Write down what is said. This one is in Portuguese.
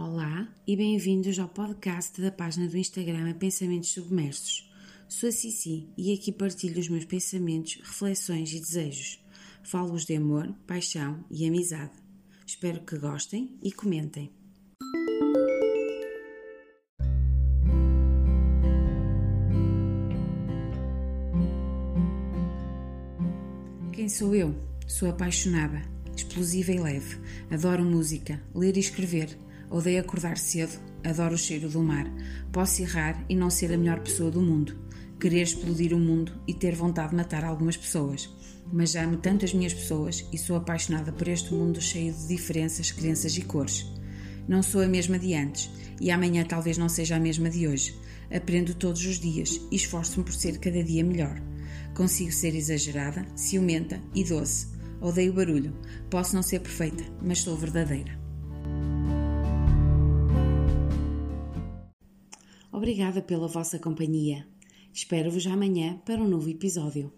Olá e bem-vindos ao podcast da página do Instagram Pensamentos Submersos. Sou a Cici e aqui partilho os meus pensamentos, reflexões e desejos. Falo-vos de amor, paixão e amizade. Espero que gostem e comentem. Quem sou eu? Sou apaixonada, explosiva e leve. Adoro música, ler e escrever. Odeio acordar cedo, adoro o cheiro do mar. Posso errar e não ser a melhor pessoa do mundo. Querer explodir o mundo e ter vontade de matar algumas pessoas. Mas já amo tanto as minhas pessoas e sou apaixonada por este mundo cheio de diferenças, crenças e cores. Não sou a mesma de antes e amanhã talvez não seja a mesma de hoje. Aprendo todos os dias e esforço-me por ser cada dia melhor. Consigo ser exagerada, ciumenta e doce. Odeio barulho. Posso não ser perfeita, mas sou verdadeira. Obrigada pela vossa companhia. Espero-vos amanhã para um novo episódio.